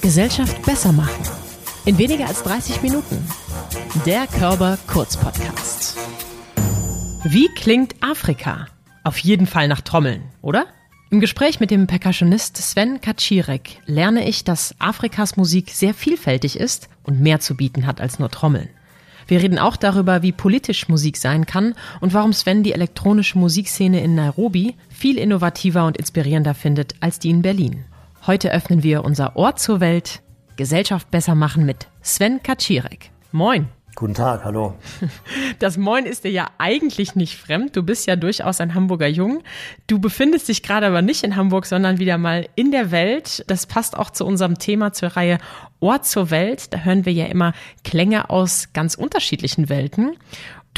Gesellschaft besser machen. In weniger als 30 Minuten. Der Körper Kurz Podcast. Wie klingt Afrika? Auf jeden Fall nach Trommeln, oder? Im Gespräch mit dem Percussionist Sven Kaczirek lerne ich, dass Afrikas Musik sehr vielfältig ist und mehr zu bieten hat als nur Trommeln. Wir reden auch darüber, wie politisch Musik sein kann und warum Sven die elektronische Musikszene in Nairobi viel innovativer und inspirierender findet als die in Berlin. Heute öffnen wir unser Ohr zur Welt, Gesellschaft besser machen mit Sven Kaczirek. Moin. Guten Tag, hallo. Das Moin ist dir ja eigentlich nicht fremd. Du bist ja durchaus ein Hamburger Jung. Du befindest dich gerade aber nicht in Hamburg, sondern wieder mal in der Welt. Das passt auch zu unserem Thema zur Reihe Ort zur Welt. Da hören wir ja immer Klänge aus ganz unterschiedlichen Welten.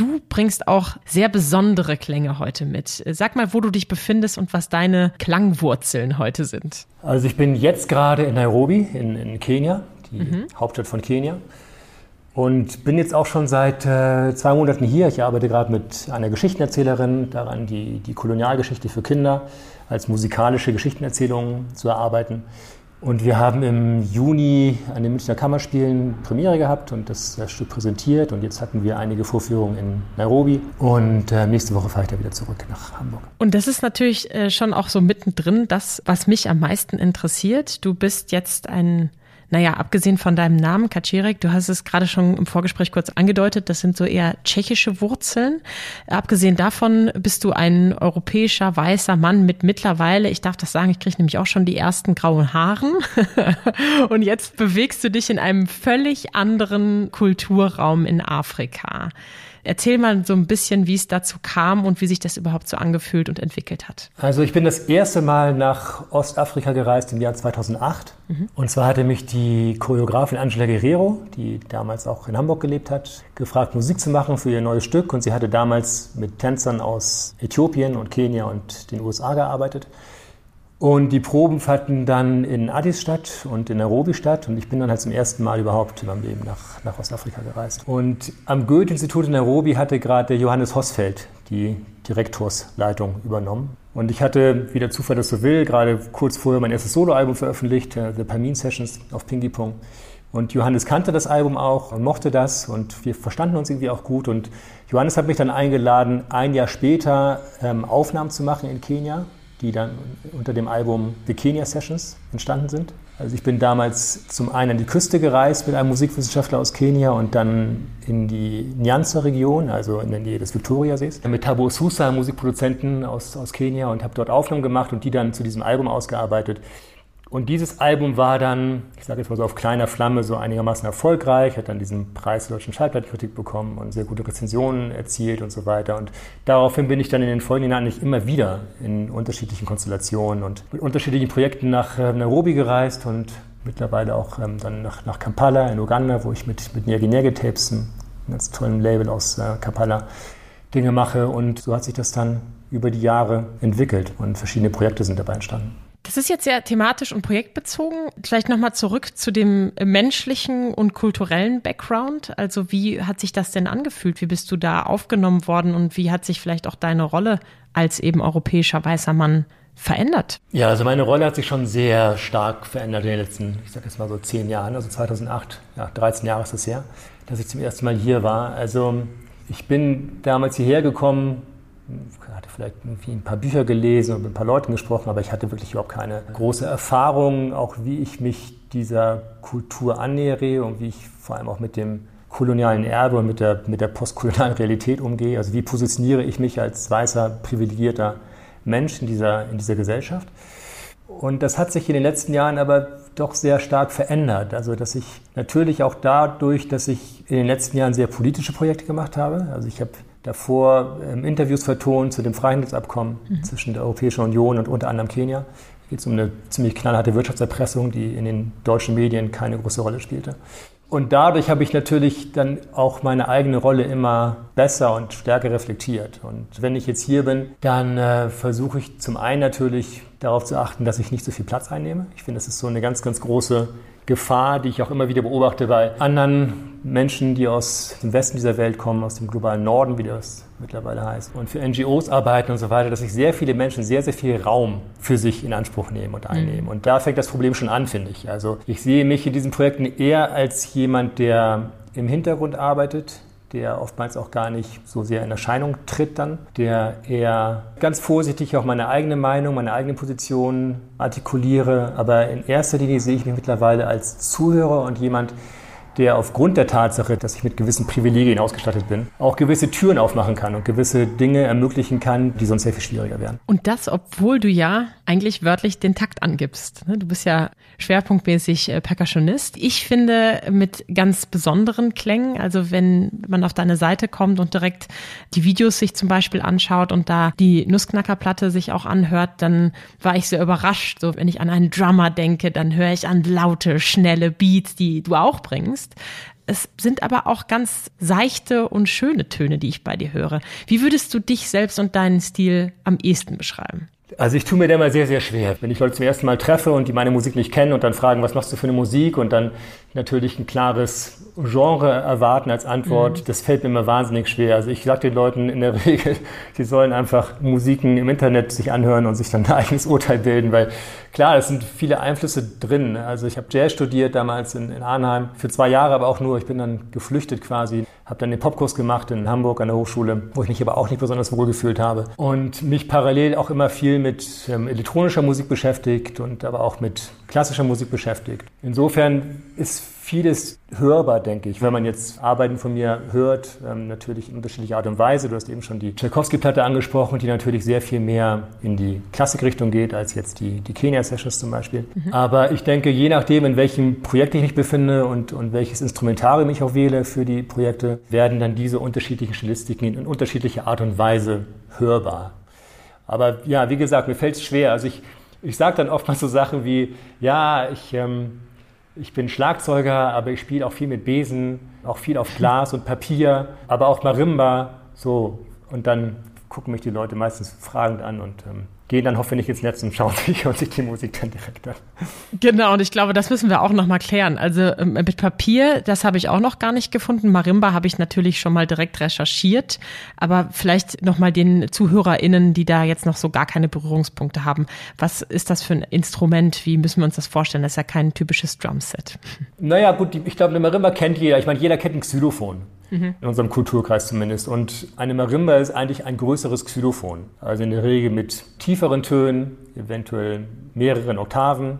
Du bringst auch sehr besondere Klänge heute mit. Sag mal, wo du dich befindest und was deine Klangwurzeln heute sind. Also ich bin jetzt gerade in Nairobi in, in Kenia, die mhm. Hauptstadt von Kenia. Und bin jetzt auch schon seit äh, zwei Monaten hier. Ich arbeite gerade mit einer Geschichtenerzählerin daran, die, die Kolonialgeschichte für Kinder als musikalische Geschichtenerzählung zu erarbeiten. Und wir haben im Juni an den Münchner Kammerspielen Premiere gehabt und das, Stück präsentiert. Und jetzt hatten wir einige Vorführungen in Nairobi. Und äh, nächste Woche fahre ich da wieder zurück nach Hamburg. Und das ist natürlich äh, schon auch so mittendrin das, was mich am meisten interessiert. Du bist jetzt ein naja, abgesehen von deinem Namen, Kaczirek, du hast es gerade schon im Vorgespräch kurz angedeutet, das sind so eher tschechische Wurzeln. Abgesehen davon bist du ein europäischer weißer Mann mit mittlerweile, ich darf das sagen, ich kriege nämlich auch schon die ersten grauen Haaren. Und jetzt bewegst du dich in einem völlig anderen Kulturraum in Afrika. Erzähl mal so ein bisschen, wie es dazu kam und wie sich das überhaupt so angefühlt und entwickelt hat. Also ich bin das erste Mal nach Ostafrika gereist im Jahr 2008. Mhm. Und zwar hatte mich die Choreografin Angela Guerrero, die damals auch in Hamburg gelebt hat, gefragt, Musik zu machen für ihr neues Stück. Und sie hatte damals mit Tänzern aus Äthiopien und Kenia und den USA gearbeitet. Und die Proben fanden dann in Addis statt und in Nairobi statt. Und ich bin dann halt zum ersten Mal überhaupt in meinem Leben nach, nach Ostafrika gereist. Und am Goethe-Institut in Nairobi hatte gerade Johannes Hosfeld die Direktorsleitung übernommen. Und ich hatte, wie der Zufall das so will, gerade kurz vorher mein erstes Soloalbum veröffentlicht, äh, The Permin Sessions auf Pingy Pong. Und Johannes kannte das Album auch und mochte das und wir verstanden uns irgendwie auch gut. Und Johannes hat mich dann eingeladen, ein Jahr später ähm, Aufnahmen zu machen in Kenia die dann unter dem Album The Kenya Sessions entstanden sind. Also ich bin damals zum einen an die Küste gereist mit einem Musikwissenschaftler aus Kenia und dann in die Nyanza-Region, also in der Nähe des Victoriasees, mit Tabo Sousa, Musikproduzenten aus, aus Kenia und habe dort Aufnahmen gemacht und die dann zu diesem Album ausgearbeitet. Und dieses Album war dann, ich sage jetzt mal so auf kleiner Flamme, so einigermaßen erfolgreich, hat dann diesen Preis der deutschen Schallplattenkritik bekommen und sehr gute Rezensionen erzielt und so weiter. Und daraufhin bin ich dann in den folgenden Jahren nicht immer wieder in unterschiedlichen Konstellationen und mit unterschiedlichen Projekten nach äh, Nairobi gereist und mittlerweile auch ähm, dann nach, nach Kampala in Uganda, wo ich mit, mit Nyagi Nyagi Tapes, einem ganz tollen Label aus äh, Kampala, Dinge mache. Und so hat sich das dann über die Jahre entwickelt und verschiedene Projekte sind dabei entstanden. Das ist jetzt sehr thematisch und projektbezogen. Vielleicht nochmal zurück zu dem menschlichen und kulturellen Background. Also wie hat sich das denn angefühlt? Wie bist du da aufgenommen worden und wie hat sich vielleicht auch deine Rolle als eben europäischer weißer Mann verändert? Ja, also meine Rolle hat sich schon sehr stark verändert in den letzten, ich sag jetzt mal so zehn Jahren, also 2008, ja, 13 Jahre ist es her, dass ich zum ersten Mal hier war. Also ich bin damals hierher gekommen hatte vielleicht irgendwie ein paar Bücher gelesen und mit ein paar Leuten gesprochen, aber ich hatte wirklich überhaupt keine große Erfahrung, auch wie ich mich dieser Kultur annähere und wie ich vor allem auch mit dem kolonialen Erbe und mit der, mit der postkolonialen Realität umgehe. Also wie positioniere ich mich als weißer, privilegierter Mensch in dieser, in dieser Gesellschaft. Und das hat sich in den letzten Jahren aber doch sehr stark verändert. Also dass ich natürlich auch dadurch, dass ich in den letzten Jahren sehr politische Projekte gemacht habe. Also ich habe davor ähm, Interviews vertont zu dem Freihandelsabkommen mhm. zwischen der Europäischen Union und unter anderem Kenia. Hier geht es um eine ziemlich knallharte Wirtschaftserpressung, die in den deutschen Medien keine große Rolle spielte. Und dadurch habe ich natürlich dann auch meine eigene Rolle immer besser und stärker reflektiert. Und wenn ich jetzt hier bin, dann äh, versuche ich zum einen natürlich darauf zu achten, dass ich nicht so viel Platz einnehme. Ich finde, das ist so eine ganz, ganz große Gefahr, die ich auch immer wieder beobachte bei anderen Menschen, die aus dem Westen dieser Welt kommen, aus dem globalen Norden, wie das mittlerweile heißt, und für NGOs arbeiten und so weiter, dass sich sehr viele Menschen sehr, sehr viel Raum für sich in Anspruch nehmen und einnehmen. Mhm. Und da fängt das Problem schon an, finde ich. Also ich sehe mich in diesen Projekten eher als jemand, der im Hintergrund arbeitet, der oftmals auch gar nicht so sehr in Erscheinung tritt dann, der eher ganz vorsichtig auch meine eigene Meinung, meine eigene Position artikuliere. Aber in erster Linie sehe ich mich mittlerweile als Zuhörer und jemand, der aufgrund der Tatsache, dass ich mit gewissen Privilegien ausgestattet bin, auch gewisse Türen aufmachen kann und gewisse Dinge ermöglichen kann, die sonst sehr viel schwieriger wären. Und das, obwohl du ja eigentlich wörtlich den Takt angibst. Ne? Du bist ja schwerpunktmäßig äh, Percussionist. Ich finde mit ganz besonderen Klängen, also wenn man auf deine Seite kommt und direkt die Videos sich zum Beispiel anschaut und da die Nussknackerplatte sich auch anhört, dann war ich sehr überrascht. So, wenn ich an einen Drummer denke, dann höre ich an laute, schnelle Beats, die du auch bringst singst. Es sind aber auch ganz seichte und schöne Töne, die ich bei dir höre. Wie würdest du dich selbst und deinen Stil am ehesten beschreiben? Also ich tue mir da immer sehr, sehr schwer. Wenn ich Leute zum ersten Mal treffe und die meine Musik nicht kennen und dann fragen, was machst du für eine Musik und dann natürlich ein klares Genre erwarten als Antwort, mhm. das fällt mir immer wahnsinnig schwer. Also ich sage den Leuten in der Regel, sie sollen einfach Musiken im Internet sich anhören und sich dann ein eigenes Urteil bilden, weil klar, es sind viele Einflüsse drin. Also ich habe Jazz studiert damals in, in Arnheim für zwei Jahre, aber auch nur, ich bin dann geflüchtet quasi, habe dann den Popkurs gemacht in Hamburg an der Hochschule, wo ich mich aber auch nicht besonders wohl gefühlt habe und mich parallel auch immer viel mit ähm, elektronischer Musik beschäftigt und aber auch mit klassischer Musik beschäftigt. Insofern ist vieles hörbar, denke ich, wenn man jetzt Arbeiten von mir hört, ähm, natürlich in unterschiedlicher Art und Weise. Du hast eben schon die Tchaikovsky-Platte angesprochen, die natürlich sehr viel mehr in die Klassikrichtung geht als jetzt die, die Kenia-Sessions zum Beispiel. Mhm. Aber ich denke, je nachdem, in welchem Projekt ich mich befinde und, und welches Instrumentarium ich auch wähle für die Projekte, werden dann diese unterschiedlichen Stilistiken in unterschiedlicher Art und Weise hörbar. Aber ja, wie gesagt, mir fällt es schwer. Also ich, ich sage dann oft mal so Sachen wie, ja, ich... Ähm, ich bin Schlagzeuger, aber ich spiele auch viel mit Besen, auch viel auf Glas und Papier, aber auch Marimba. So. Und dann gucken mich die Leute meistens fragend an und ähm, gehen dann hoffentlich ins Netz und schauen sich, und sich die Musik dann direkt an. Genau, und ich glaube, das müssen wir auch nochmal klären. Also ähm, mit Papier, das habe ich auch noch gar nicht gefunden. Marimba habe ich natürlich schon mal direkt recherchiert, aber vielleicht nochmal den ZuhörerInnen, die da jetzt noch so gar keine Berührungspunkte haben. Was ist das für ein Instrument? Wie müssen wir uns das vorstellen? Das ist ja kein typisches Drumset. Naja, gut, ich glaube, eine Marimba kennt jeder. Ich meine, jeder kennt ein Xylophon in unserem Kulturkreis zumindest. Und eine Marimba ist eigentlich ein größeres Xylophon, also in der Regel mit tieferen Tönen, eventuell mehreren Oktaven.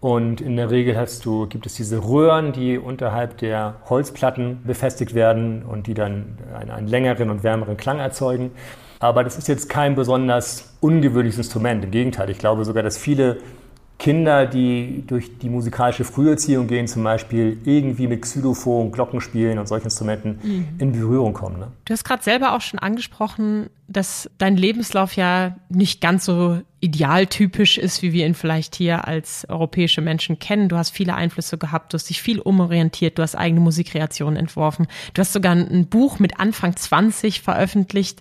Und in der Regel hast du, gibt es diese Röhren, die unterhalb der Holzplatten befestigt werden und die dann einen, einen längeren und wärmeren Klang erzeugen. Aber das ist jetzt kein besonders ungewöhnliches Instrument. Im Gegenteil, ich glaube sogar, dass viele Kinder, die durch die musikalische Früherziehung gehen, zum Beispiel irgendwie mit Xylophon, Glockenspielen und solchen Instrumenten mhm. in Berührung kommen. Ne? Du hast gerade selber auch schon angesprochen, dass dein Lebenslauf ja nicht ganz so idealtypisch ist, wie wir ihn vielleicht hier als europäische Menschen kennen. Du hast viele Einflüsse gehabt, du hast dich viel umorientiert, du hast eigene Musikkreationen entworfen. Du hast sogar ein Buch mit Anfang 20 veröffentlicht.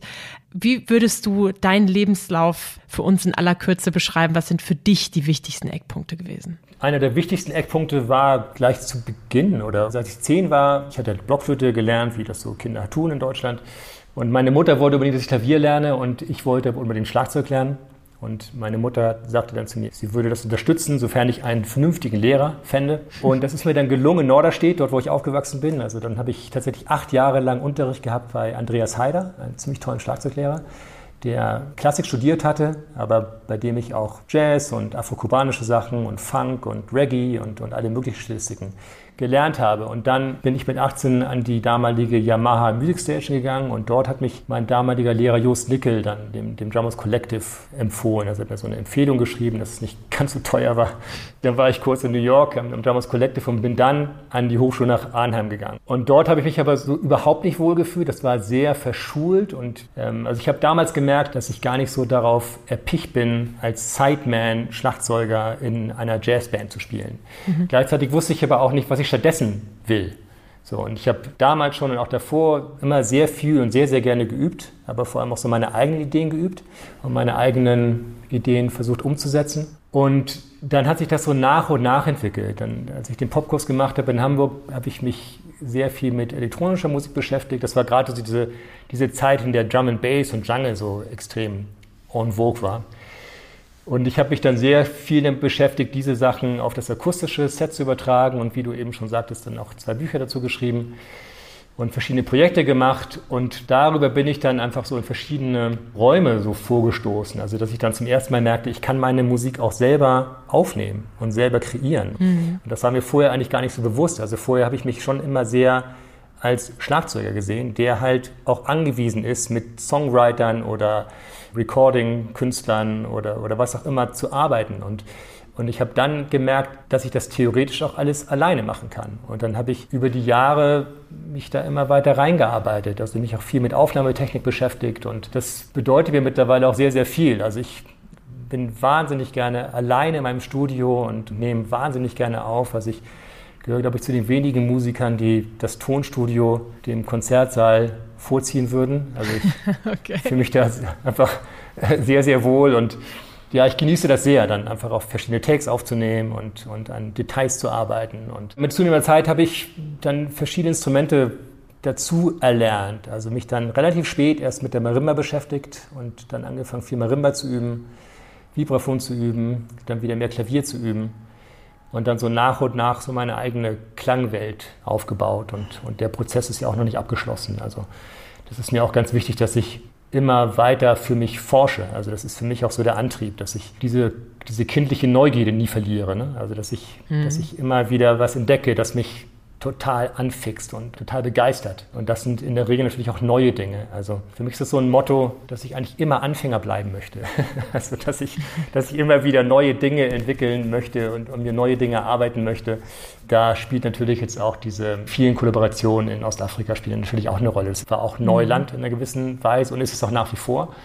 Wie würdest du deinen Lebenslauf für uns in aller Kürze beschreiben? Was sind für dich die wichtigsten Eckpunkte gewesen? Einer der wichtigsten Eckpunkte war gleich zu Beginn oder seit ich zehn war, ich hatte Blockflöte gelernt, wie das so Kinder tun in Deutschland. Und meine Mutter wollte unbedingt, dass ich Klavier lerne und ich wollte unbedingt Schlagzeug lernen. Und meine Mutter sagte dann zu mir, sie würde das unterstützen, sofern ich einen vernünftigen Lehrer fände. Und das ist mir dann gelungen in Norderstedt, dort wo ich aufgewachsen bin. Also dann habe ich tatsächlich acht Jahre lang Unterricht gehabt bei Andreas Haider, einem ziemlich tollen Schlagzeuglehrer, der Klassik studiert hatte, aber bei dem ich auch Jazz und afrokubanische Sachen und Funk und Reggae und, und alle möglichen Stilistiken gelernt habe. Und dann bin ich mit 18 an die damalige Yamaha Music Station gegangen und dort hat mich mein damaliger Lehrer Jost Lickel dann dem, dem Drummers Collective empfohlen. Er hat mir so eine Empfehlung geschrieben, dass es nicht ganz so teuer war. Dann war ich kurz in New York am, Drummers Collective und bin dann an die Hochschule nach Arnheim gegangen. Und dort habe ich mich aber so überhaupt nicht wohlgefühlt. Das war sehr verschult und ähm, also ich habe damals gemerkt, dass ich gar nicht so darauf erpicht bin, als Sideman Schlagzeuger in einer Jazzband zu spielen. Mhm. Gleichzeitig wusste ich aber auch nicht, was ich ich stattdessen will. So, und ich habe damals schon und auch davor immer sehr viel und sehr, sehr gerne geübt, aber vor allem auch so meine eigenen Ideen geübt und meine eigenen Ideen versucht umzusetzen. Und dann hat sich das so nach und nach entwickelt. Dann, als ich den Popkurs gemacht habe in Hamburg, habe ich mich sehr viel mit elektronischer Musik beschäftigt. Das war gerade diese, diese Zeit, in der Drum and Bass und Jungle so extrem en vogue war. Und ich habe mich dann sehr viel damit beschäftigt, diese Sachen auf das akustische Set zu übertragen und wie du eben schon sagtest, dann auch zwei Bücher dazu geschrieben und verschiedene Projekte gemacht und darüber bin ich dann einfach so in verschiedene Räume so vorgestoßen. Also dass ich dann zum ersten Mal merkte, ich kann meine Musik auch selber aufnehmen und selber kreieren. Mhm. Und das war mir vorher eigentlich gar nicht so bewusst. Also vorher habe ich mich schon immer sehr als Schlagzeuger gesehen, der halt auch angewiesen ist, mit Songwritern oder Recording-Künstlern oder, oder was auch immer zu arbeiten. Und und ich habe dann gemerkt, dass ich das theoretisch auch alles alleine machen kann. Und dann habe ich über die Jahre mich da immer weiter reingearbeitet, also mich auch viel mit Aufnahmetechnik beschäftigt. Und das bedeutet mir mittlerweile auch sehr, sehr viel. Also ich bin wahnsinnig gerne alleine in meinem Studio und nehme wahnsinnig gerne auf. Also ich gehöre, glaube ich, zu den wenigen Musikern, die das Tonstudio dem Konzertsaal vorziehen würden. Also ich okay. fühle mich da einfach sehr, sehr wohl und ja, ich genieße das sehr, dann einfach auf verschiedene Takes aufzunehmen und, und an Details zu arbeiten. Und mit zunehmender Zeit habe ich dann verschiedene Instrumente dazu erlernt. Also mich dann relativ spät erst mit der Marimba beschäftigt und dann angefangen, viel Marimba zu üben, Vibraphon zu üben, dann wieder mehr Klavier zu üben und dann so nach und nach so meine eigene Klangwelt aufgebaut. Und, und der Prozess ist ja auch noch nicht abgeschlossen. Also das ist mir auch ganz wichtig, dass ich immer weiter für mich forsche. Also das ist für mich auch so der Antrieb, dass ich diese, diese kindliche Neugierde nie verliere. Ne? Also dass ich, mhm. dass ich immer wieder was entdecke, das mich total anfixt und total begeistert. Und das sind in der Regel natürlich auch neue Dinge. Also für mich ist das so ein Motto, dass ich eigentlich immer Anfänger bleiben möchte. also dass ich, dass ich immer wieder neue Dinge entwickeln möchte und, und mir neue Dinge arbeiten möchte. Da spielt natürlich jetzt auch diese vielen Kollaborationen in Ostafrika spielen natürlich auch eine Rolle. Es war auch Neuland in einer gewissen Weise und ist es auch nach wie vor.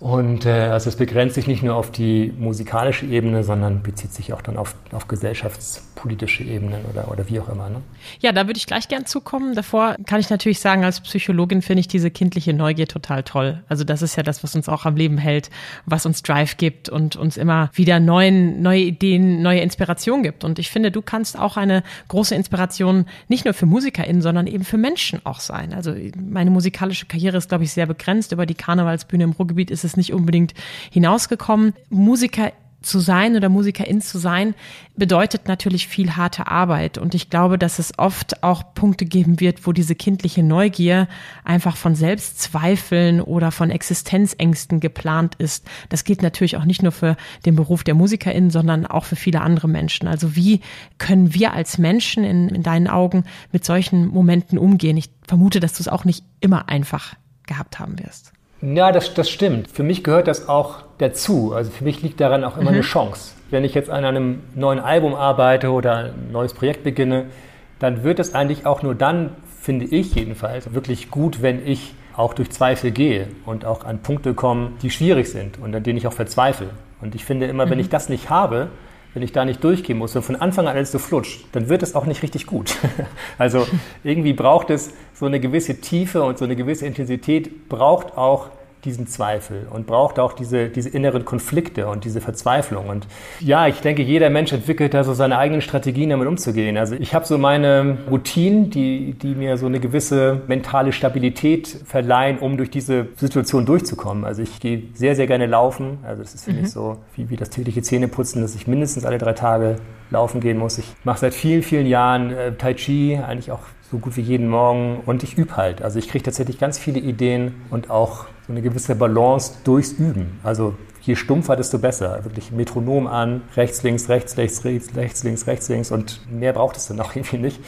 Und äh, also es begrenzt sich nicht nur auf die musikalische Ebene, sondern bezieht sich auch dann auf, auf gesellschaftspolitische Ebenen oder, oder wie auch immer. Ne? Ja, da würde ich gleich gern zukommen. Davor kann ich natürlich sagen, als Psychologin finde ich diese kindliche Neugier total toll. Also das ist ja das, was uns auch am Leben hält, was uns Drive gibt und uns immer wieder neuen, neue Ideen, neue Inspiration gibt. Und ich finde, du kannst auch eine große Inspiration nicht nur für MusikerInnen, sondern eben für Menschen auch sein. Also meine musikalische Karriere ist, glaube ich, sehr begrenzt. Über die Karnevalsbühne im Ruhrgebiet ist es nicht unbedingt hinausgekommen. Musiker zu sein oder Musikerin zu sein, bedeutet natürlich viel harte Arbeit. Und ich glaube, dass es oft auch Punkte geben wird, wo diese kindliche Neugier einfach von Selbstzweifeln oder von Existenzängsten geplant ist. Das gilt natürlich auch nicht nur für den Beruf der Musikerin, sondern auch für viele andere Menschen. Also wie können wir als Menschen in, in deinen Augen mit solchen Momenten umgehen? Ich vermute, dass du es auch nicht immer einfach gehabt haben wirst. Ja, das, das stimmt. Für mich gehört das auch dazu. Also für mich liegt daran auch immer mhm. eine Chance. Wenn ich jetzt an einem neuen Album arbeite oder ein neues Projekt beginne, dann wird es eigentlich auch nur dann, finde ich jedenfalls, wirklich gut, wenn ich auch durch Zweifel gehe und auch an Punkte komme, die schwierig sind und an denen ich auch verzweifle. Und ich finde immer, mhm. wenn ich das nicht habe, wenn ich da nicht durchgehen muss und von Anfang an alles so flutscht, dann wird es auch nicht richtig gut. also irgendwie braucht es so eine gewisse Tiefe und so eine gewisse Intensität, braucht auch diesen Zweifel und braucht auch diese, diese inneren Konflikte und diese Verzweiflung. Und ja, ich denke, jeder Mensch entwickelt da so seine eigenen Strategien, damit umzugehen. Also ich habe so meine Routinen, die, die mir so eine gewisse mentale Stabilität verleihen, um durch diese Situation durchzukommen. Also ich gehe sehr, sehr gerne laufen. Also das ist für mhm. mich so wie, wie das tägliche Zähneputzen, dass ich mindestens alle drei Tage laufen gehen muss. Ich mache seit vielen, vielen Jahren äh, Tai Chi, eigentlich auch so gut wie jeden Morgen und ich übe halt. Also ich kriege tatsächlich ganz viele Ideen und auch so eine gewisse Balance durchs Üben. Also je stumpfer, desto besser. Wirklich Metronom an, rechts, links, rechts, rechts, rechts, rechts, links, rechts, links und mehr braucht es dann auch irgendwie nicht.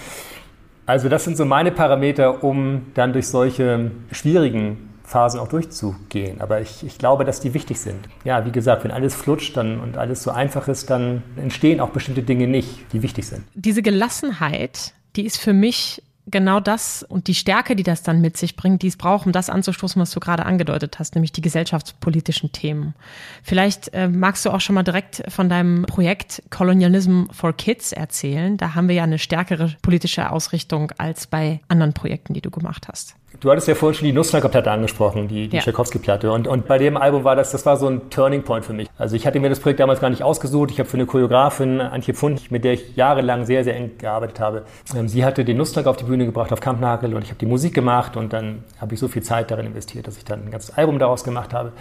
Also das sind so meine Parameter, um dann durch solche schwierigen Phasen auch durchzugehen. Aber ich, ich glaube, dass die wichtig sind. Ja, wie gesagt, wenn alles flutscht dann, und alles so einfach ist, dann entstehen auch bestimmte Dinge nicht, die wichtig sind. Diese Gelassenheit, die ist für mich genau das und die Stärke, die das dann mit sich bringt, die es braucht, um das anzustoßen, was du gerade angedeutet hast, nämlich die gesellschaftspolitischen Themen. Vielleicht äh, magst du auch schon mal direkt von deinem Projekt Colonialism for Kids erzählen. Da haben wir ja eine stärkere politische Ausrichtung als bei anderen Projekten, die du gemacht hast. Du hattest ja vorhin schon die Nussschnacker-Platte angesprochen, die, die ja. Tchaikovsky-Platte. Und, und bei dem Album war das, das war so ein Turning Point für mich. Also ich hatte mir das Projekt damals gar nicht ausgesucht. Ich habe für eine Choreografin, Antje Pfund, mit der ich jahrelang sehr, sehr eng gearbeitet habe. Ähm, sie hatte den Nussschnacker auf die Bühne gebracht auf Kampnagel und ich habe die Musik gemacht und dann habe ich so viel Zeit darin investiert, dass ich dann ein ganzes Album daraus gemacht habe.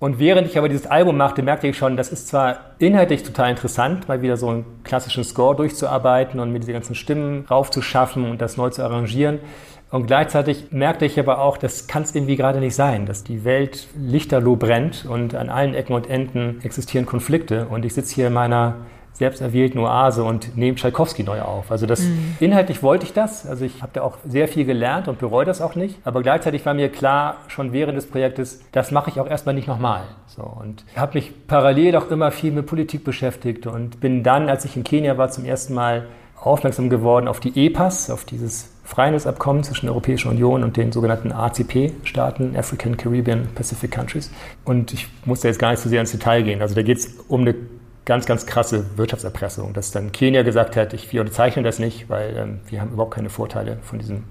Und während ich aber dieses Album machte, merkte ich schon, das ist zwar inhaltlich total interessant, mal wieder so einen klassischen Score durchzuarbeiten und mit diesen ganzen Stimmen raufzuschaffen und das neu zu arrangieren. Und gleichzeitig merkte ich aber auch, das kann es irgendwie gerade nicht sein, dass die Welt lichterloh brennt und an allen Ecken und Enden existieren Konflikte. Und ich sitze hier in meiner selbst erwählten Oase und nehme Tschaikowski neu auf. Also das mhm. inhaltlich wollte ich das. Also ich habe da auch sehr viel gelernt und bereue das auch nicht. Aber gleichzeitig war mir klar, schon während des Projektes, das mache ich auch erstmal nicht nochmal. So, und habe mich parallel auch immer viel mit Politik beschäftigt und bin dann, als ich in Kenia war, zum ersten Mal aufmerksam geworden auf die EPAS, auf dieses Freihandelsabkommen zwischen der Europäischen Union und den sogenannten ACP-Staaten, African, Caribbean, Pacific Countries. Und ich muss da jetzt gar nicht so sehr ins Detail gehen. Also da geht es um eine ganz, ganz krasse Wirtschaftserpressung, dass dann Kenia gesagt hat, ich, wir unterzeichnen das nicht, weil ähm, wir haben überhaupt keine Vorteile von diesem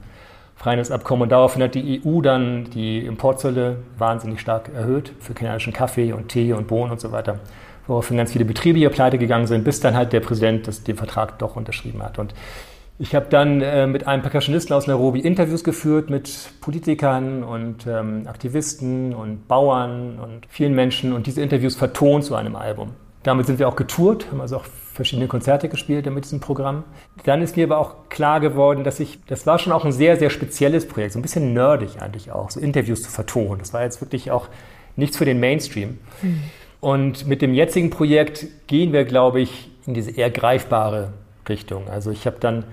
Freihandelsabkommen. Und daraufhin hat die EU dann die Importzölle wahnsinnig stark erhöht für kenianischen Kaffee und Tee und Bohnen und so weiter woraufhin ganz viele Betriebe hier pleite gegangen sind, bis dann halt der Präsident das, den Vertrag doch unterschrieben hat. Und ich habe dann äh, mit einem Percussionisten aus Nairobi Interviews geführt mit Politikern und ähm, Aktivisten und Bauern und vielen Menschen und diese Interviews vertont zu einem Album. Damit sind wir auch getourt, haben also auch verschiedene Konzerte gespielt mit diesem Programm. Dann ist mir aber auch klar geworden, dass ich, das war schon auch ein sehr, sehr spezielles Projekt, so ein bisschen nerdig eigentlich auch, so Interviews zu vertonen. Das war jetzt wirklich auch nichts für den Mainstream. Mhm. Und mit dem jetzigen Projekt gehen wir, glaube ich, in diese eher greifbare Richtung. Also ich habe dann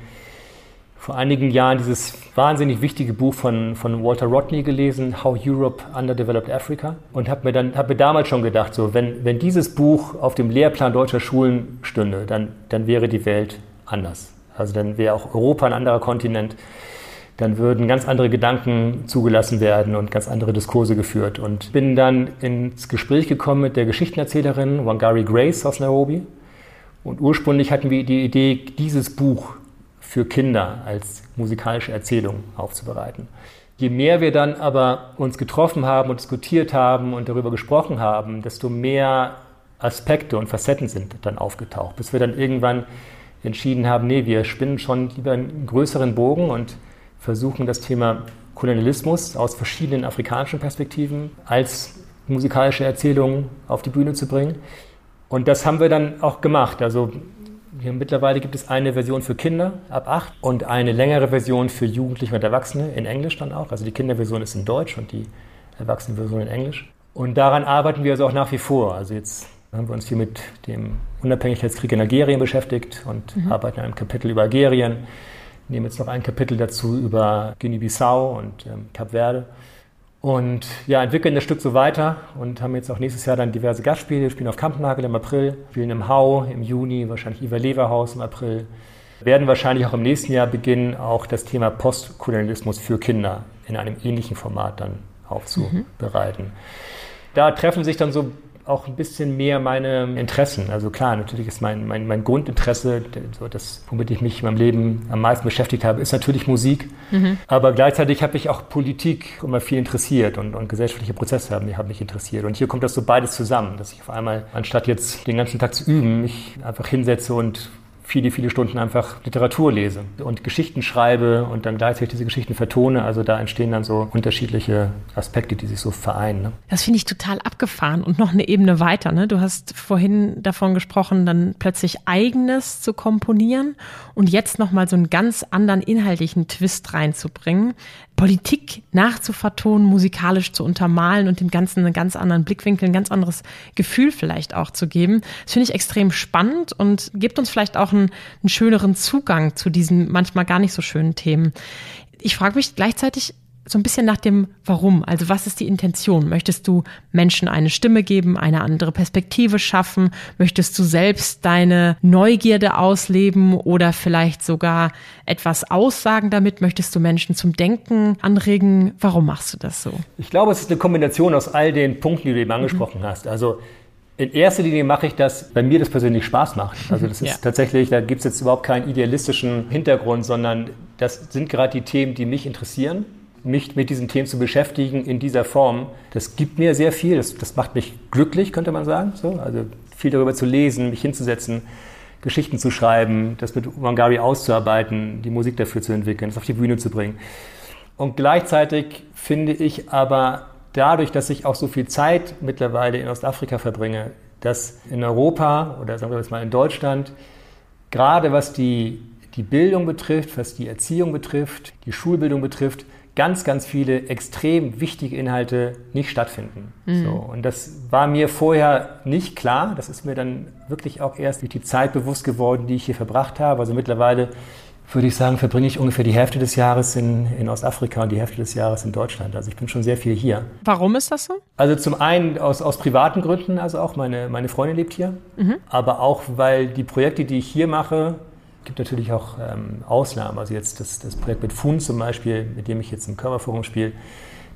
vor einigen Jahren dieses wahnsinnig wichtige Buch von, von Walter Rodney gelesen, How Europe Underdeveloped Africa, und habe mir hab mir damals schon gedacht, so wenn, wenn dieses Buch auf dem Lehrplan deutscher Schulen stünde, dann, dann wäre die Welt anders. Also dann wäre auch Europa ein anderer Kontinent dann würden ganz andere Gedanken zugelassen werden und ganz andere Diskurse geführt. Und bin dann ins Gespräch gekommen mit der Geschichtenerzählerin Wangari Grace aus Nairobi. Und ursprünglich hatten wir die Idee, dieses Buch für Kinder als musikalische Erzählung aufzubereiten. Je mehr wir dann aber uns getroffen haben und diskutiert haben und darüber gesprochen haben, desto mehr Aspekte und Facetten sind dann aufgetaucht, bis wir dann irgendwann entschieden haben, nee, wir spinnen schon lieber einen größeren Bogen und versuchen das Thema Kolonialismus aus verschiedenen afrikanischen Perspektiven als musikalische Erzählung auf die Bühne zu bringen. Und das haben wir dann auch gemacht. Also hier mittlerweile gibt es eine Version für Kinder ab acht und eine längere Version für Jugendliche und Erwachsene in Englisch dann auch. Also die Kinderversion ist in Deutsch und die Erwachsenenversion in Englisch. Und daran arbeiten wir also auch nach wie vor. Also jetzt haben wir uns hier mit dem Unabhängigkeitskrieg in Algerien beschäftigt und mhm. arbeiten an einem Kapitel über Algerien nehme jetzt noch ein Kapitel dazu über Guinea-Bissau und ähm, Kap Verde. Und ja, entwickeln das Stück so weiter und haben jetzt auch nächstes Jahr dann diverse Gastspiele. Wir spielen auf Kampnagel im April, spielen im Hau im Juni, wahrscheinlich Iver Leverhaus im April. Werden wahrscheinlich auch im nächsten Jahr beginnen, auch das Thema Postkolonialismus für Kinder in einem ähnlichen Format dann aufzubereiten. Mhm. Da treffen sich dann so auch ein bisschen mehr meine Interessen. Also klar, natürlich ist mein, mein, mein Grundinteresse, so das, womit ich mich in meinem Leben am meisten beschäftigt habe, ist natürlich Musik. Mhm. Aber gleichzeitig habe ich auch Politik immer viel interessiert und, und gesellschaftliche Prozesse haben, haben mich interessiert. Und hier kommt das so beides zusammen, dass ich auf einmal, anstatt jetzt den ganzen Tag zu üben, mich einfach hinsetze und viele, viele Stunden einfach Literatur lese und Geschichten schreibe und dann gleichzeitig diese Geschichten vertone. Also da entstehen dann so unterschiedliche Aspekte, die sich so vereinen. Ne? Das finde ich total abgefahren und noch eine Ebene weiter. Ne? Du hast vorhin davon gesprochen, dann plötzlich eigenes zu komponieren und jetzt nochmal so einen ganz anderen inhaltlichen Twist reinzubringen. Politik nachzuvertonen, musikalisch zu untermalen und dem Ganzen einen ganz anderen Blickwinkel, ein ganz anderes Gefühl vielleicht auch zu geben. Das finde ich extrem spannend und gibt uns vielleicht auch einen, einen schöneren Zugang zu diesen manchmal gar nicht so schönen Themen. Ich frage mich gleichzeitig, so ein bisschen nach dem Warum. Also was ist die Intention? Möchtest du Menschen eine Stimme geben, eine andere Perspektive schaffen? Möchtest du selbst deine Neugierde ausleben oder vielleicht sogar etwas aussagen damit? Möchtest du Menschen zum Denken anregen? Warum machst du das so? Ich glaube, es ist eine Kombination aus all den Punkten, die du eben angesprochen mhm. hast. Also in erster Linie mache ich das, weil mir das persönlich Spaß macht. Also das ist ja. tatsächlich, da gibt es jetzt überhaupt keinen idealistischen Hintergrund, sondern das sind gerade die Themen, die mich interessieren mich mit diesen Themen zu beschäftigen in dieser Form, das gibt mir sehr viel. Das, das macht mich glücklich, könnte man sagen. So, also viel darüber zu lesen, mich hinzusetzen, Geschichten zu schreiben, das mit Wangari auszuarbeiten, die Musik dafür zu entwickeln, das auf die Bühne zu bringen. Und gleichzeitig finde ich aber dadurch, dass ich auch so viel Zeit mittlerweile in Ostafrika verbringe, dass in Europa oder sagen wir jetzt mal in Deutschland, gerade was die, die Bildung betrifft, was die Erziehung betrifft, die Schulbildung betrifft, ganz, ganz viele extrem wichtige Inhalte nicht stattfinden. Mhm. So, und das war mir vorher nicht klar. Das ist mir dann wirklich auch erst durch die Zeit bewusst geworden, die ich hier verbracht habe. Also mittlerweile würde ich sagen, verbringe ich ungefähr die Hälfte des Jahres in, in Ostafrika und die Hälfte des Jahres in Deutschland. Also ich bin schon sehr viel hier. Warum ist das so? Also zum einen aus, aus privaten Gründen, also auch meine, meine Freundin lebt hier, mhm. aber auch weil die Projekte, die ich hier mache, gibt natürlich auch ähm, Ausnahmen. Also jetzt das, das Projekt mit FUN zum Beispiel, mit dem ich jetzt im Körperforum spiele,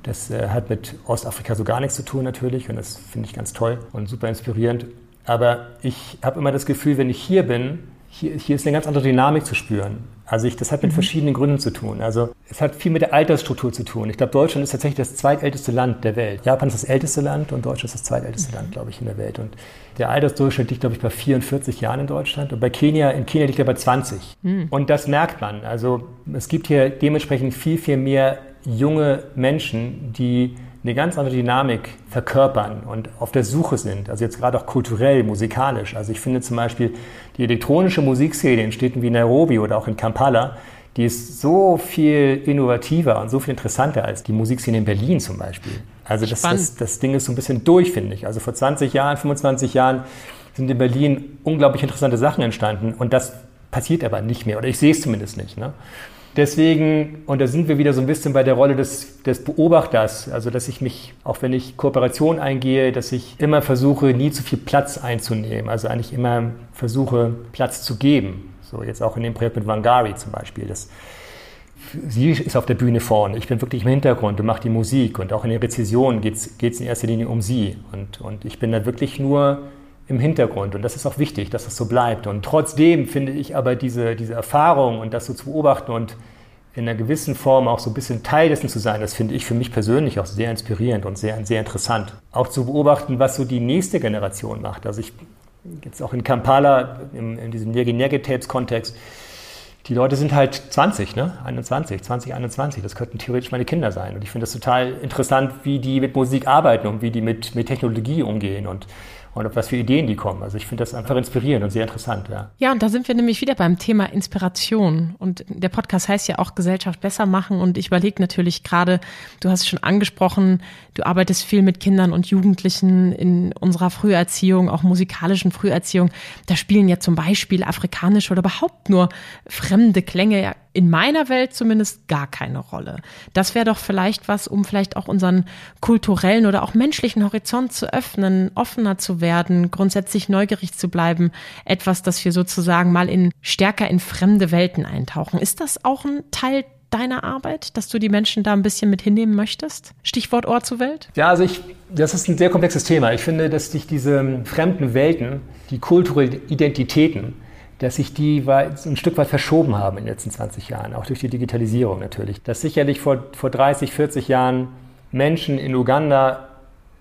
das äh, hat mit Ostafrika so gar nichts zu tun natürlich und das finde ich ganz toll und super inspirierend. Aber ich habe immer das Gefühl, wenn ich hier bin, hier, hier ist eine ganz andere Dynamik zu spüren. Also ich, das hat mit mhm. verschiedenen Gründen zu tun. Also es hat viel mit der Altersstruktur zu tun. Ich glaube, Deutschland ist tatsächlich das zweitälteste Land der Welt. Japan ist das älteste Land und Deutschland ist das zweitälteste mhm. Land, glaube ich, in der Welt. Und der Altersdurchschnitt liegt, glaube ich, bei 44 Jahren in Deutschland. Und bei Kenia, in Kenia liegt er bei 20. Mhm. Und das merkt man. Also es gibt hier dementsprechend viel, viel mehr junge Menschen, die eine ganz andere Dynamik verkörpern und auf der Suche sind. Also jetzt gerade auch kulturell, musikalisch. Also ich finde zum Beispiel die elektronische Musikszene in Städten wie Nairobi oder auch in Kampala, die ist so viel innovativer und so viel interessanter als die Musikszene in Berlin zum Beispiel. Also das, das, das Ding ist so ein bisschen durch, finde ich. Also vor 20 Jahren, 25 Jahren sind in Berlin unglaublich interessante Sachen entstanden und das passiert aber nicht mehr oder ich sehe es zumindest nicht. Ne? Deswegen, und da sind wir wieder so ein bisschen bei der Rolle des, des Beobachters, also dass ich mich, auch wenn ich Kooperation eingehe, dass ich immer versuche, nie zu viel Platz einzunehmen, also eigentlich immer versuche, Platz zu geben. So jetzt auch in dem Projekt mit Wangari zum Beispiel. Das, sie ist auf der Bühne vorne, ich bin wirklich im Hintergrund und mache die Musik und auch in den Rezessionen geht es in erster Linie um sie und, und ich bin da wirklich nur im Hintergrund und das ist auch wichtig, dass das so bleibt. Und trotzdem finde ich aber diese, diese Erfahrung und das so zu beobachten und in einer gewissen Form auch so ein bisschen Teil dessen zu sein, das finde ich für mich persönlich auch sehr inspirierend und sehr, sehr interessant. Auch zu beobachten, was so die nächste Generation macht. Also ich jetzt auch in Kampala, in, in diesem Negi-Negi-Tapes-Kontext, die Leute sind halt 20, ne? 21, 20, 21. Das könnten theoretisch meine Kinder sein. Und ich finde das total interessant, wie die mit Musik arbeiten und wie die mit, mit Technologie umgehen und und auf was für Ideen die kommen. Also ich finde das einfach inspirierend und sehr interessant, ja. Ja, und da sind wir nämlich wieder beim Thema Inspiration. Und der Podcast heißt ja auch Gesellschaft besser machen. Und ich überlege natürlich gerade, du hast es schon angesprochen, du arbeitest viel mit Kindern und Jugendlichen in unserer Früherziehung, auch musikalischen Früherziehung. Da spielen ja zum Beispiel afrikanische oder überhaupt nur fremde Klänge ja in meiner Welt zumindest gar keine Rolle. Das wäre doch vielleicht was, um vielleicht auch unseren kulturellen oder auch menschlichen Horizont zu öffnen, offener zu werden, grundsätzlich neugierig zu bleiben. Etwas, dass wir sozusagen mal in stärker in fremde Welten eintauchen. Ist das auch ein Teil deiner Arbeit, dass du die Menschen da ein bisschen mit hinnehmen möchtest? Stichwort Ohr zu Welt? Ja, also ich, das ist ein sehr komplexes Thema. Ich finde, dass sich diese fremden Welten, die kulturellen Identitäten, dass sich die ein Stück weit verschoben haben in den letzten 20 Jahren, auch durch die Digitalisierung natürlich. Dass sicherlich vor, vor 30, 40 Jahren Menschen in Uganda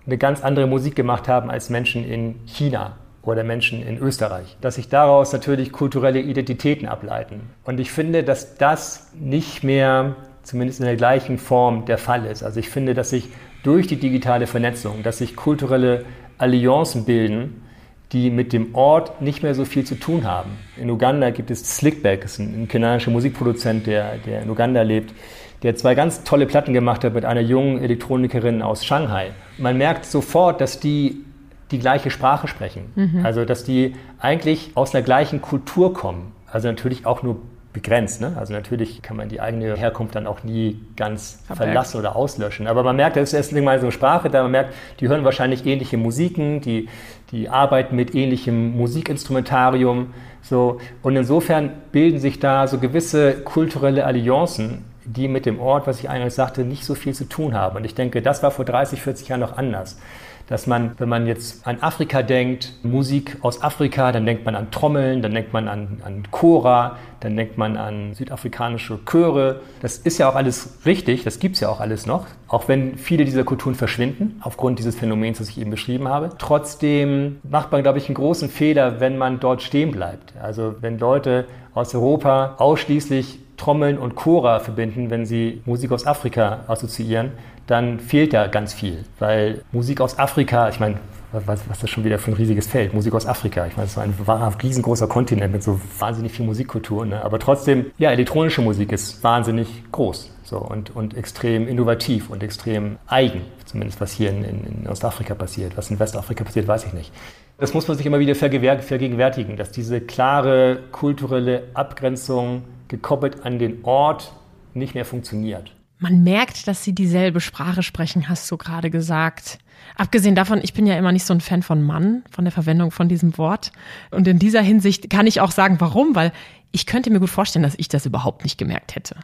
eine ganz andere Musik gemacht haben als Menschen in China oder Menschen in Österreich. Dass sich daraus natürlich kulturelle Identitäten ableiten. Und ich finde, dass das nicht mehr, zumindest in der gleichen Form, der Fall ist. Also ich finde, dass sich durch die digitale Vernetzung, dass sich kulturelle Allianzen bilden, die mit dem Ort nicht mehr so viel zu tun haben. In Uganda gibt es Slickback, das ist ein, ein kanadischer Musikproduzent, der, der in Uganda lebt, der zwei ganz tolle Platten gemacht hat mit einer jungen Elektronikerin aus Shanghai. Man merkt sofort, dass die die gleiche Sprache sprechen. Mhm. Also, dass die eigentlich aus einer gleichen Kultur kommen. Also natürlich auch nur begrenzt. Ne? Also natürlich kann man die eigene Herkunft dann auch nie ganz Verbergen. verlassen oder auslöschen. Aber man merkt, das ist erst mal so eine Sprache, da man merkt, die hören wahrscheinlich ähnliche Musiken, die, die arbeiten mit ähnlichem Musikinstrumentarium. So. Und insofern bilden sich da so gewisse kulturelle Allianzen, die mit dem Ort, was ich eingangs sagte, nicht so viel zu tun haben. Und ich denke, das war vor 30, 40 Jahren noch anders. Dass man, wenn man jetzt an Afrika denkt, Musik aus Afrika, dann denkt man an Trommeln, dann denkt man an, an Chora, dann denkt man an südafrikanische Chöre. Das ist ja auch alles richtig, das gibt es ja auch alles noch, auch wenn viele dieser Kulturen verschwinden, aufgrund dieses Phänomens, das ich eben beschrieben habe. Trotzdem macht man, glaube ich, einen großen Fehler, wenn man dort stehen bleibt. Also wenn Leute aus Europa ausschließlich Trommeln und Chora verbinden, wenn sie Musik aus Afrika assoziieren, dann fehlt da ganz viel. Weil Musik aus Afrika, ich meine, was, was das schon wieder für ein riesiges Feld, Musik aus Afrika. Ich meine, es ist ein wahrhaft riesengroßer Kontinent mit so wahnsinnig viel Musikkultur. Ne? Aber trotzdem, ja, elektronische Musik ist wahnsinnig groß so, und, und extrem innovativ und extrem eigen, zumindest was hier in, in, in Ostafrika passiert. Was in Westafrika passiert, weiß ich nicht. Das muss man sich immer wieder vergegenwärtigen, dass diese klare kulturelle Abgrenzung gekoppelt an den Ort nicht mehr funktioniert. Man merkt, dass sie dieselbe Sprache sprechen, hast du gerade gesagt. Abgesehen davon, ich bin ja immer nicht so ein Fan von Mann, von der Verwendung von diesem Wort. Und in dieser Hinsicht kann ich auch sagen, warum, weil ich könnte mir gut vorstellen, dass ich das überhaupt nicht gemerkt hätte.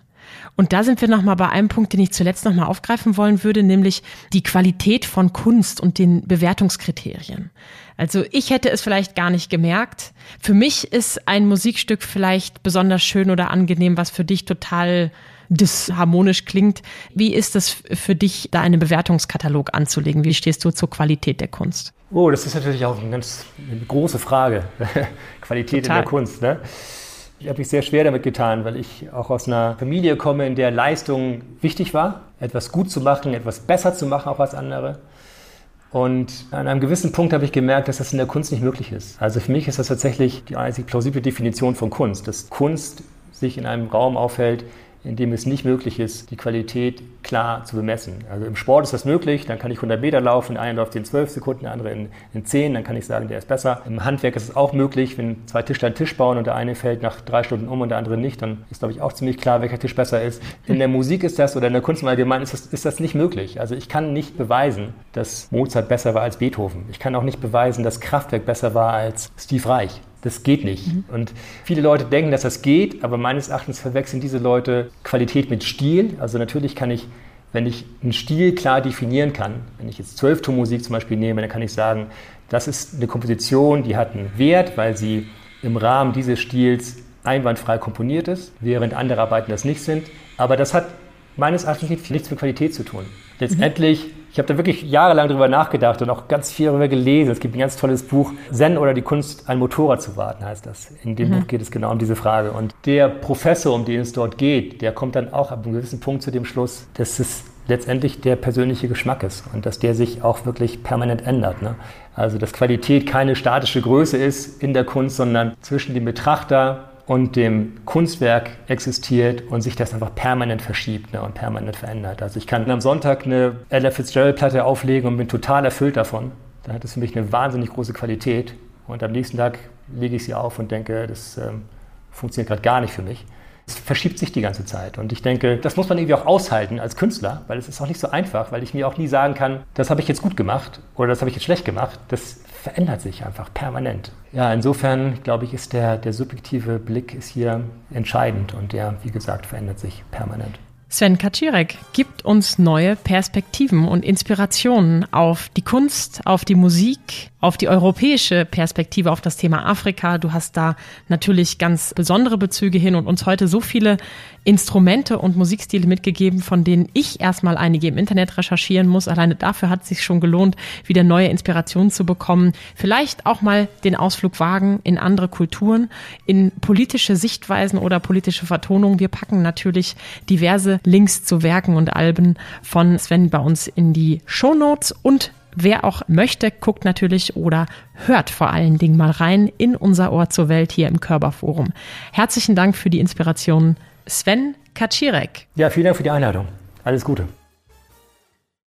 Und da sind wir nochmal bei einem Punkt, den ich zuletzt nochmal aufgreifen wollen würde, nämlich die Qualität von Kunst und den Bewertungskriterien. Also ich hätte es vielleicht gar nicht gemerkt. Für mich ist ein Musikstück vielleicht besonders schön oder angenehm, was für dich total disharmonisch klingt. Wie ist es für dich, da einen Bewertungskatalog anzulegen? Wie stehst du zur Qualität der Kunst? Oh, das ist natürlich auch eine ganz eine große Frage. Qualität Total. in der Kunst. Ne? Ich habe mich sehr schwer damit getan, weil ich auch aus einer Familie komme, in der Leistung wichtig war, etwas gut zu machen, etwas besser zu machen auch als andere. Und an einem gewissen Punkt habe ich gemerkt, dass das in der Kunst nicht möglich ist. Also für mich ist das tatsächlich die einzig plausible Definition von Kunst, dass Kunst sich in einem Raum aufhält, in dem es nicht möglich ist, die Qualität klar zu bemessen. Also im Sport ist das möglich, dann kann ich 100 Meter laufen, der eine läuft in 12 Sekunden, der andere in, in 10, dann kann ich sagen, der ist besser. Im Handwerk ist es auch möglich, wenn zwei Tischler einen Tisch bauen und der eine fällt nach drei Stunden um und der andere nicht, dann ist, glaube ich, auch ziemlich klar, welcher Tisch besser ist. In der Musik ist das oder in der Kunst im Allgemeinen ist das, ist das nicht möglich. Also ich kann nicht beweisen, dass Mozart besser war als Beethoven. Ich kann auch nicht beweisen, dass Kraftwerk besser war als Steve Reich. Das geht nicht. Mhm. Und viele Leute denken, dass das geht, aber meines Erachtens verwechseln diese Leute Qualität mit Stil. Also natürlich kann ich, wenn ich einen Stil klar definieren kann, wenn ich jetzt Zwölftonmusik zum Beispiel nehme, dann kann ich sagen, das ist eine Komposition, die hat einen Wert, weil sie im Rahmen dieses Stils einwandfrei komponiert ist, während andere Arbeiten das nicht sind. Aber das hat meines Erachtens nichts mit Qualität zu tun. Letztendlich mhm ich habe da wirklich jahrelang drüber nachgedacht und auch ganz viel darüber gelesen. Es gibt ein ganz tolles Buch, Zen oder die Kunst, ein Motorrad zu warten, heißt das. In dem mhm. Buch geht es genau um diese Frage. Und der Professor, um den es dort geht, der kommt dann auch ab einem gewissen Punkt zu dem Schluss, dass es letztendlich der persönliche Geschmack ist und dass der sich auch wirklich permanent ändert. Ne? Also dass Qualität keine statische Größe ist in der Kunst, sondern zwischen dem Betrachter und dem Kunstwerk existiert und sich das einfach permanent verschiebt ne, und permanent verändert. Also ich kann am Sonntag eine Ella Fitzgerald-Platte auflegen und bin total erfüllt davon. Dann hat es für mich eine wahnsinnig große Qualität. Und am nächsten Tag lege ich sie auf und denke, das ähm, funktioniert gerade gar nicht für mich. Es verschiebt sich die ganze Zeit. Und ich denke, das muss man irgendwie auch aushalten als Künstler, weil es ist auch nicht so einfach, weil ich mir auch nie sagen kann, das habe ich jetzt gut gemacht oder das habe ich jetzt schlecht gemacht. Das verändert sich einfach permanent. Ja, insofern glaube ich, ist der, der subjektive Blick ist hier entscheidend und der, wie gesagt, verändert sich permanent. Sven Kaczirek gibt uns neue Perspektiven und Inspirationen auf die Kunst, auf die Musik, auf die europäische Perspektive, auf das Thema Afrika. Du hast da natürlich ganz besondere Bezüge hin und uns heute so viele Instrumente und Musikstile mitgegeben, von denen ich erstmal einige im Internet recherchieren muss. Alleine dafür hat es sich schon gelohnt, wieder neue Inspirationen zu bekommen. Vielleicht auch mal den Ausflug wagen in andere Kulturen, in politische Sichtweisen oder politische Vertonungen. Wir packen natürlich diverse Links zu Werken und Alben von Sven bei uns in die Show Notes und Wer auch möchte, guckt natürlich oder hört vor allen Dingen mal rein in unser Ohr zur Welt hier im Körperforum. Herzlichen Dank für die Inspiration, Sven Kaczirek. Ja, vielen Dank für die Einladung. Alles Gute.